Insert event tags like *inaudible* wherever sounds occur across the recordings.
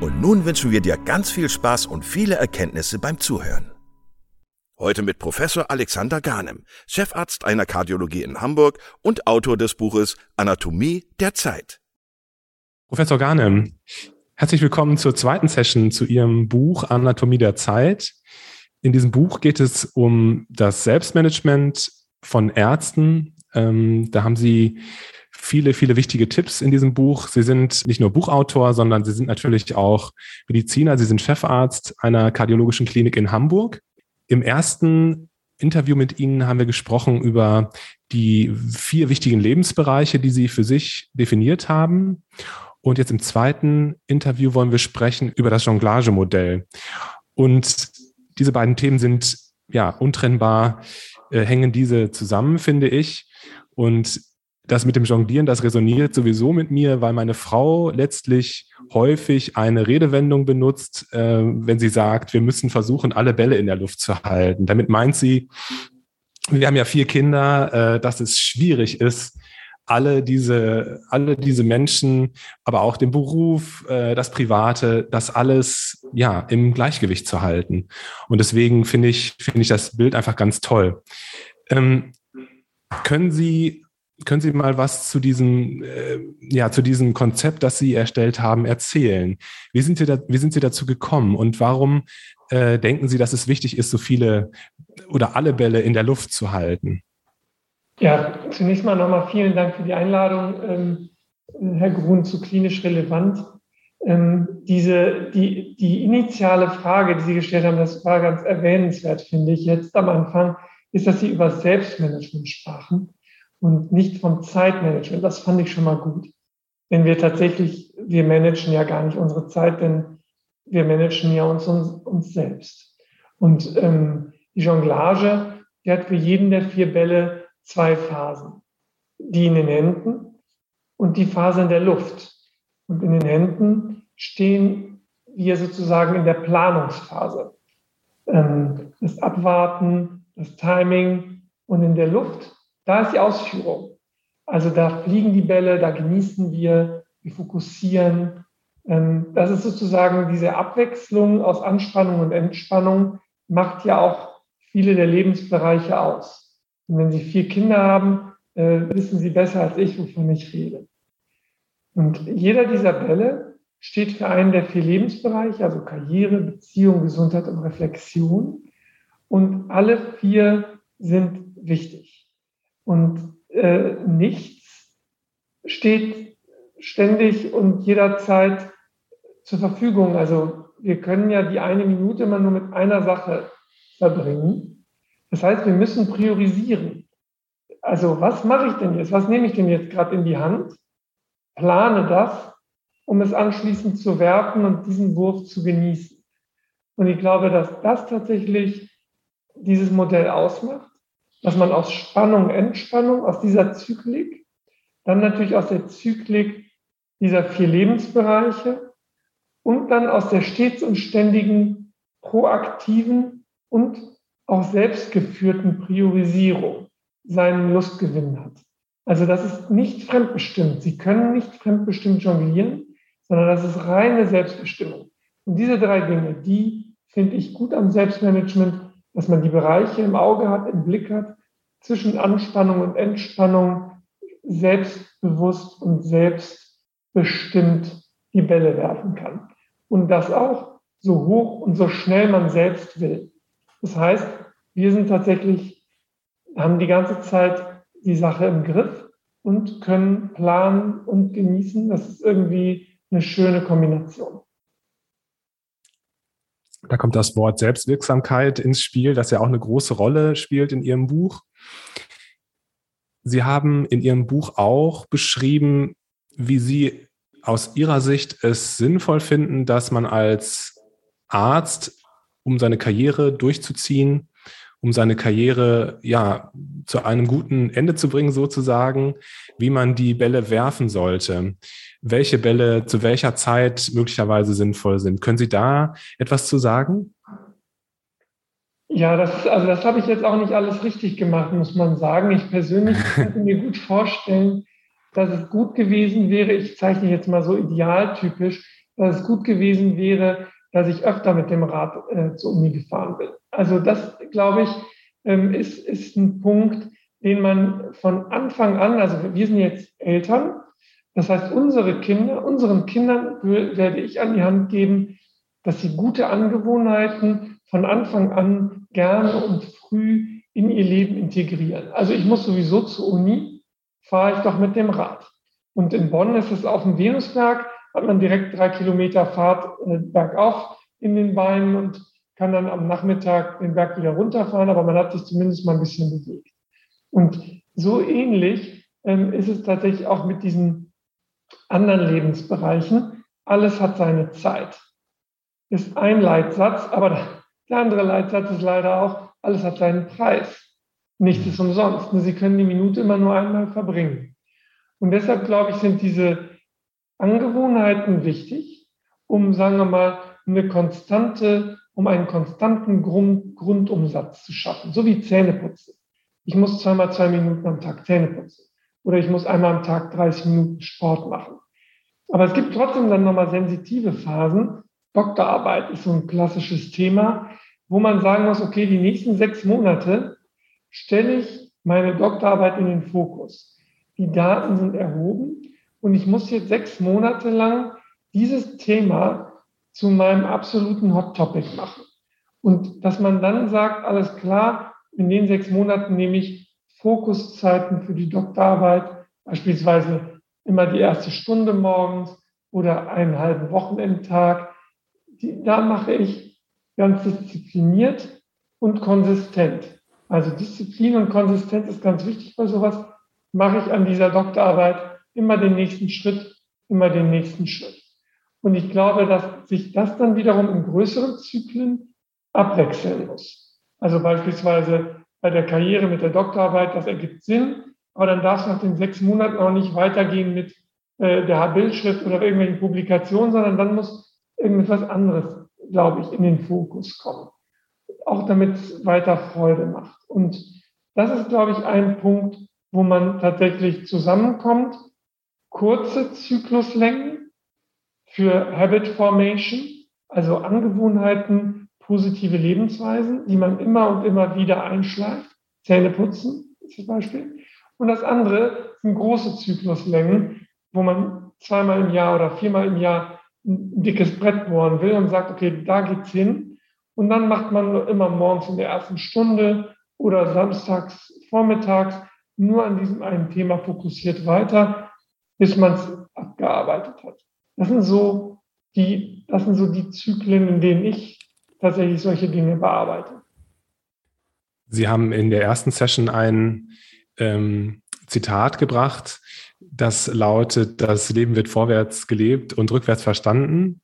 und nun wünschen wir dir ganz viel Spaß und viele Erkenntnisse beim Zuhören. Heute mit Professor Alexander Garnem, Chefarzt einer Kardiologie in Hamburg und Autor des Buches Anatomie der Zeit. Professor Garnem, herzlich willkommen zur zweiten Session zu Ihrem Buch Anatomie der Zeit. In diesem Buch geht es um das Selbstmanagement von Ärzten. Ähm, da haben Sie viele, viele wichtige Tipps in diesem Buch. Sie sind nicht nur Buchautor, sondern Sie sind natürlich auch Mediziner. Sie sind Chefarzt einer kardiologischen Klinik in Hamburg. Im ersten Interview mit Ihnen haben wir gesprochen über die vier wichtigen Lebensbereiche, die Sie für sich definiert haben. Und jetzt im zweiten Interview wollen wir sprechen über das Jonglage-Modell. Und diese beiden Themen sind ja untrennbar, äh, hängen diese zusammen, finde ich. Und das mit dem Jonglieren, das resoniert sowieso mit mir, weil meine Frau letztlich häufig eine Redewendung benutzt, äh, wenn sie sagt, wir müssen versuchen, alle Bälle in der Luft zu halten. Damit meint sie, wir haben ja vier Kinder, äh, dass es schwierig ist, alle diese, alle diese Menschen, aber auch den Beruf, äh, das Private, das alles ja im Gleichgewicht zu halten. Und deswegen finde ich, finde ich das Bild einfach ganz toll. Ähm, können Sie können Sie mal was zu diesem, äh, ja, zu diesem Konzept, das Sie erstellt haben, erzählen? Wie sind Sie, da, wie sind Sie dazu gekommen und warum äh, denken Sie, dass es wichtig ist, so viele oder alle Bälle in der Luft zu halten? Ja, zunächst mal nochmal vielen Dank für die Einladung, ähm, Herr Grun, zu klinisch relevant. Ähm, diese, die, die initiale Frage, die Sie gestellt haben, das war ganz erwähnenswert, finde ich, jetzt am Anfang, ist, dass Sie über Selbstmanagement sprachen und nicht vom Zeitmanagement. Das fand ich schon mal gut. Denn wir tatsächlich, wir managen ja gar nicht unsere Zeit, denn wir managen ja uns, uns, uns selbst. Und ähm, die Jonglage, die hat für jeden der vier Bälle zwei Phasen. Die in den Händen und die Phase in der Luft. Und in den Händen stehen wir sozusagen in der Planungsphase. Ähm, das Abwarten, das Timing und in der Luft da ist die Ausführung. Also da fliegen die Bälle, da genießen wir, wir fokussieren. Ähm, das ist sozusagen diese Abwechslung aus Anspannung und Entspannung, macht ja auch viele der Lebensbereiche aus. Und wenn Sie vier Kinder haben, äh, wissen Sie besser als ich, wovon ich rede. Und jeder dieser Bälle steht für einen der vier Lebensbereiche, also Karriere, Beziehung, Gesundheit und Reflexion. Und alle vier sind wichtig. Und äh, nichts steht ständig und jederzeit zur Verfügung. Also wir können ja die eine Minute immer nur mit einer Sache verbringen. Das heißt, wir müssen priorisieren. Also was mache ich denn jetzt? Was nehme ich denn jetzt gerade in die Hand? Plane das, um es anschließend zu werfen und diesen Wurf zu genießen. Und ich glaube, dass das tatsächlich dieses Modell ausmacht dass man aus Spannung, Entspannung, aus dieser Zyklik, dann natürlich aus der Zyklik dieser vier Lebensbereiche und dann aus der stets und ständigen proaktiven und auch selbstgeführten Priorisierung. seinen Lustgewinn hat. Also das ist nicht fremdbestimmt. Sie können nicht fremdbestimmt jonglieren, sondern das ist reine Selbstbestimmung. Und diese drei Dinge, die finde ich gut am Selbstmanagement, dass man die Bereiche im Auge hat, im Blick hat, zwischen Anspannung und Entspannung selbstbewusst und selbstbestimmt die Bälle werfen kann. Und das auch so hoch und so schnell man selbst will. Das heißt, wir sind tatsächlich, haben die ganze Zeit die Sache im Griff und können planen und genießen. Das ist irgendwie eine schöne Kombination. Da kommt das Wort Selbstwirksamkeit ins Spiel, das ja auch eine große Rolle spielt in Ihrem Buch. Sie haben in Ihrem Buch auch beschrieben, wie Sie aus Ihrer Sicht es sinnvoll finden, dass man als Arzt, um seine Karriere durchzuziehen, um seine Karriere ja zu einem guten Ende zu bringen, sozusagen, wie man die Bälle werfen sollte, welche Bälle zu welcher Zeit möglicherweise sinnvoll sind. Können Sie da etwas zu sagen? Ja, das, also das habe ich jetzt auch nicht alles richtig gemacht, muss man sagen. Ich persönlich *laughs* könnte mir gut vorstellen, dass es gut gewesen wäre, ich zeichne jetzt mal so idealtypisch, dass es gut gewesen wäre, dass ich öfter mit dem Rad äh, zur Uni gefahren bin. Also das, glaube ich, ähm, ist, ist ein Punkt, den man von Anfang an, also wir sind jetzt Eltern, das heißt, unsere Kinder, unseren Kindern werde ich an die Hand geben, dass sie gute Angewohnheiten von Anfang an gerne und früh in ihr Leben integrieren. Also ich muss sowieso zur Uni, fahre ich doch mit dem Rad. Und in Bonn ist es auf dem Venusberg, hat man direkt drei Kilometer Fahrt äh, bergauf in den Beinen und kann dann am Nachmittag den Berg wieder runterfahren, aber man hat sich zumindest mal ein bisschen bewegt. Und so ähnlich ähm, ist es tatsächlich auch mit diesen anderen Lebensbereichen. Alles hat seine Zeit. Ist ein Leitsatz, aber der andere Leitsatz ist leider auch, alles hat seinen Preis. Nichts ist umsonst. Sie können die Minute immer nur einmal verbringen. Und deshalb glaube ich, sind diese Angewohnheiten wichtig, um, sagen wir mal, eine konstante, um einen konstanten Grund, Grundumsatz zu schaffen, so wie Zähneputzen. Ich muss zweimal zwei Minuten am Tag Zähne putzen oder ich muss einmal am Tag 30 Minuten Sport machen. Aber es gibt trotzdem dann nochmal sensitive Phasen. Doktorarbeit ist so ein klassisches Thema, wo man sagen muss, okay, die nächsten sechs Monate stelle ich meine Doktorarbeit in den Fokus. Die Daten sind erhoben und ich muss jetzt sechs Monate lang dieses Thema zu meinem absoluten Hot Topic machen. Und dass man dann sagt, alles klar, in den sechs Monaten nehme ich Fokuszeiten für die Doktorarbeit, beispielsweise immer die erste Stunde morgens oder einen halben Wochenendtag. Die, da mache ich ganz diszipliniert und konsistent. Also Disziplin und Konsistenz ist ganz wichtig bei sowas. Mache ich an dieser Doktorarbeit immer den nächsten Schritt, immer den nächsten Schritt. Und ich glaube, dass sich das dann wiederum in größeren Zyklen abwechseln muss. Also beispielsweise bei der Karriere mit der Doktorarbeit, das ergibt Sinn, aber dann darf es nach den sechs Monaten auch nicht weitergehen mit äh, der Bildschrift oder irgendwelchen Publikationen, sondern dann muss irgendetwas anderes, glaube ich, in den Fokus kommen. Auch damit es weiter Freude macht. Und das ist, glaube ich, ein Punkt, wo man tatsächlich zusammenkommt kurze Zykluslängen für Habit Formation, also Angewohnheiten, positive Lebensweisen, die man immer und immer wieder einschleift. Zähne putzen zum Beispiel. Und das andere sind große Zykluslängen, wo man zweimal im Jahr oder viermal im Jahr ein dickes Brett bohren will und sagt, okay, da geht's hin. Und dann macht man immer morgens in der ersten Stunde oder samstags vormittags nur an diesem einen Thema fokussiert weiter bis man es abgearbeitet hat. Das sind so die, das sind so die Zyklen, in denen ich tatsächlich solche Dinge bearbeite. Sie haben in der ersten Session ein ähm, Zitat gebracht, das lautet, das Leben wird vorwärts gelebt und rückwärts verstanden.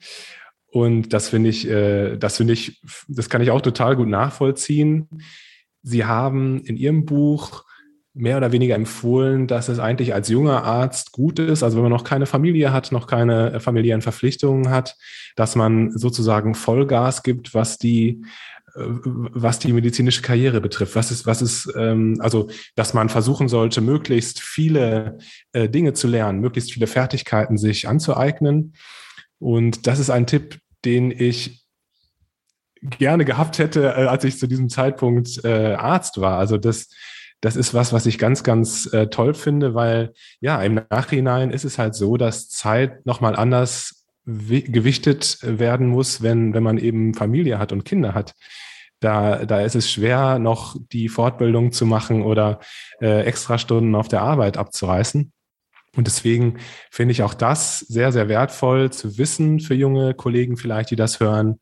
Und das finde ich, äh, das finde ich, das kann ich auch total gut nachvollziehen. Sie haben in Ihrem Buch mehr oder weniger empfohlen, dass es eigentlich als junger Arzt gut ist, also wenn man noch keine Familie hat, noch keine äh, familiären Verpflichtungen hat, dass man sozusagen Vollgas gibt, was die was die medizinische Karriere betrifft. Was ist, was ist, ähm, also, dass man versuchen sollte, möglichst viele äh, Dinge zu lernen, möglichst viele Fertigkeiten sich anzueignen. Und das ist ein Tipp, den ich gerne gehabt hätte, äh, als ich zu diesem Zeitpunkt äh, Arzt war. Also das, das ist was, was ich ganz, ganz äh, toll finde, weil ja, im Nachhinein ist es halt so, dass Zeit nochmal anders gewichtet werden muss, wenn, wenn man eben Familie hat und Kinder hat. Da, da ist es schwer, noch die Fortbildung zu machen oder äh, Extrastunden auf der Arbeit abzureißen. Und deswegen finde ich auch das sehr, sehr wertvoll zu wissen für junge Kollegen vielleicht, die das hören,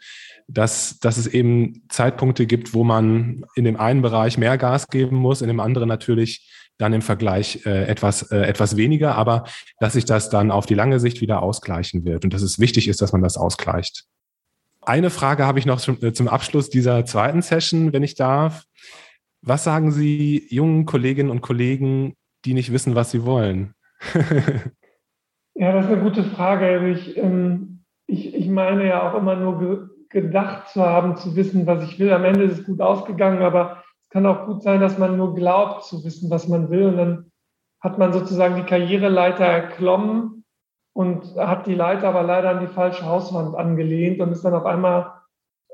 dass, dass es eben Zeitpunkte gibt, wo man in dem einen Bereich mehr Gas geben muss, in dem anderen natürlich dann im Vergleich äh, etwas, äh, etwas weniger, aber dass sich das dann auf die lange Sicht wieder ausgleichen wird und dass es wichtig ist, dass man das ausgleicht. Eine Frage habe ich noch zum, äh, zum Abschluss dieser zweiten Session, wenn ich darf. Was sagen Sie jungen Kolleginnen und Kollegen, die nicht wissen, was sie wollen? *laughs* ja, das ist eine gute Frage. Also ich, ähm, ich, ich meine ja auch immer nur ge gedacht zu haben, zu wissen, was ich will. Am Ende ist es gut ausgegangen, aber es kann auch gut sein, dass man nur glaubt zu wissen, was man will. Und dann hat man sozusagen die Karriereleiter erklommen und hat die Leiter aber leider an die falsche Hauswand angelehnt und ist dann auf einmal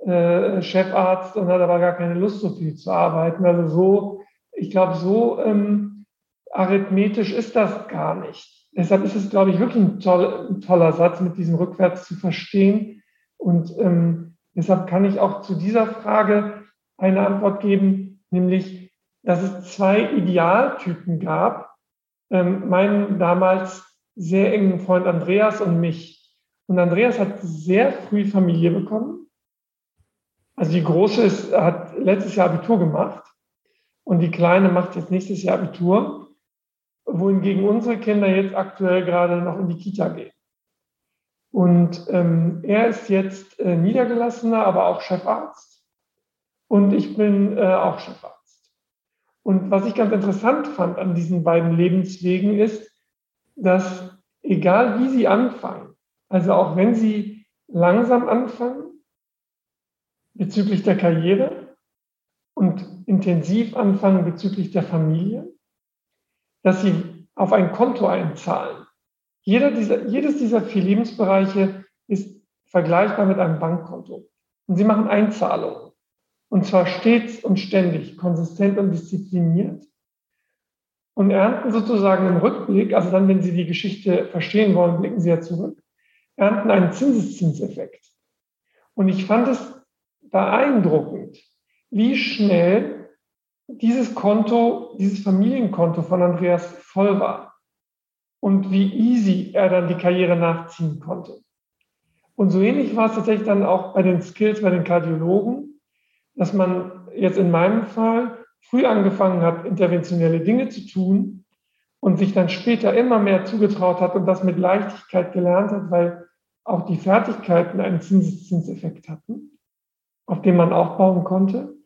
äh, Chefarzt und hat aber gar keine Lust, so viel zu arbeiten. Also so, ich glaube, so ähm, arithmetisch ist das gar nicht. Deshalb ist es, glaube ich, wirklich ein, toll, ein toller Satz, mit diesem rückwärts zu verstehen. Und ähm, deshalb kann ich auch zu dieser Frage eine Antwort geben, nämlich, dass es zwei Idealtypen gab. Ähm, meinen damals sehr engen Freund Andreas und mich. Und Andreas hat sehr früh Familie bekommen. Also die Große ist, hat letztes Jahr Abitur gemacht und die Kleine macht jetzt nächstes Jahr Abitur wohingegen unsere Kinder jetzt aktuell gerade noch in die Kita gehen. Und ähm, er ist jetzt äh, niedergelassener, aber auch Chefarzt. Und ich bin äh, auch Chefarzt. Und was ich ganz interessant fand an diesen beiden Lebenswegen ist, dass egal wie sie anfangen, also auch wenn sie langsam anfangen bezüglich der Karriere und intensiv anfangen bezüglich der Familie, dass sie auf ein Konto einzahlen. Jeder dieser, jedes dieser vier Lebensbereiche ist vergleichbar mit einem Bankkonto. Und sie machen Einzahlungen. Und zwar stets und ständig, konsistent und diszipliniert. Und ernten sozusagen im Rückblick, also dann, wenn Sie die Geschichte verstehen wollen, blicken Sie ja zurück, ernten einen Zinseszinseffekt. Und ich fand es beeindruckend, wie schnell dieses Konto, dieses Familienkonto von Andreas voll war und wie easy er dann die Karriere nachziehen konnte. Und so ähnlich war es tatsächlich dann auch bei den Skills bei den Kardiologen, dass man jetzt in meinem Fall früh angefangen hat, interventionelle Dinge zu tun und sich dann später immer mehr zugetraut hat und das mit Leichtigkeit gelernt hat, weil auch die Fertigkeiten einen Zinseszinseffekt hatten, auf den man aufbauen konnte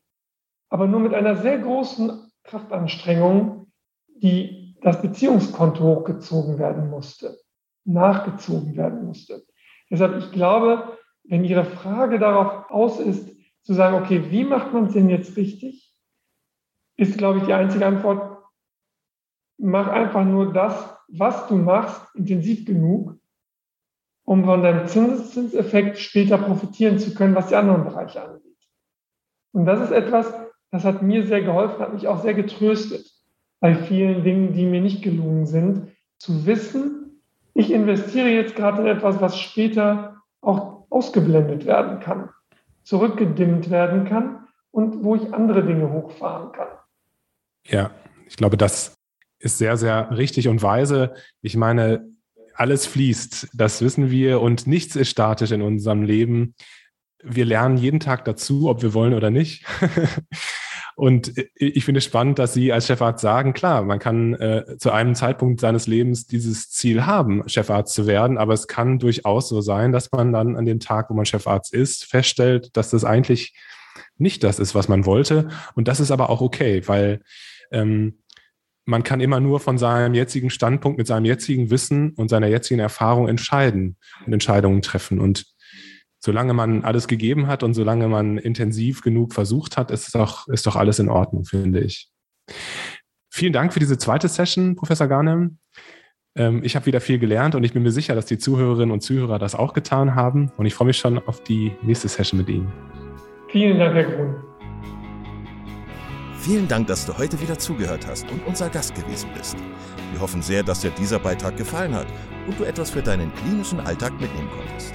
aber nur mit einer sehr großen Kraftanstrengung, die das Beziehungskonto hochgezogen werden musste, nachgezogen werden musste. Deshalb, ich glaube, wenn Ihre Frage darauf aus ist, zu sagen, okay, wie macht man es denn jetzt richtig, ist, glaube ich, die einzige Antwort, mach einfach nur das, was du machst, intensiv genug, um von deinem Zinseszinseffekt später profitieren zu können, was die anderen Bereiche angeht. Und das ist etwas, das hat mir sehr geholfen, hat mich auch sehr getröstet bei vielen Dingen, die mir nicht gelungen sind, zu wissen, ich investiere jetzt gerade in etwas, was später auch ausgeblendet werden kann, zurückgedimmt werden kann und wo ich andere Dinge hochfahren kann. Ja, ich glaube, das ist sehr, sehr richtig und weise. Ich meine, alles fließt, das wissen wir und nichts ist statisch in unserem Leben. Wir lernen jeden Tag dazu, ob wir wollen oder nicht. *laughs* Und ich finde es spannend, dass Sie als Chefarzt sagen, klar, man kann äh, zu einem Zeitpunkt seines Lebens dieses Ziel haben, Chefarzt zu werden, aber es kann durchaus so sein, dass man dann an dem Tag, wo man Chefarzt ist, feststellt, dass das eigentlich nicht das ist, was man wollte. Und das ist aber auch okay, weil ähm, man kann immer nur von seinem jetzigen Standpunkt mit seinem jetzigen Wissen und seiner jetzigen Erfahrung entscheiden und Entscheidungen treffen. Und solange man alles gegeben hat und solange man intensiv genug versucht hat, ist doch, ist doch alles in Ordnung, finde ich. Vielen Dank für diese zweite Session, Professor Garnem. Ähm, ich habe wieder viel gelernt und ich bin mir sicher, dass die Zuhörerinnen und Zuhörer das auch getan haben. Und ich freue mich schon auf die nächste Session mit Ihnen. Vielen Dank, Herr Grun. Vielen Dank, dass du heute wieder zugehört hast und unser Gast gewesen bist. Wir hoffen sehr, dass dir dieser Beitrag gefallen hat und du etwas für deinen klinischen Alltag mitnehmen konntest.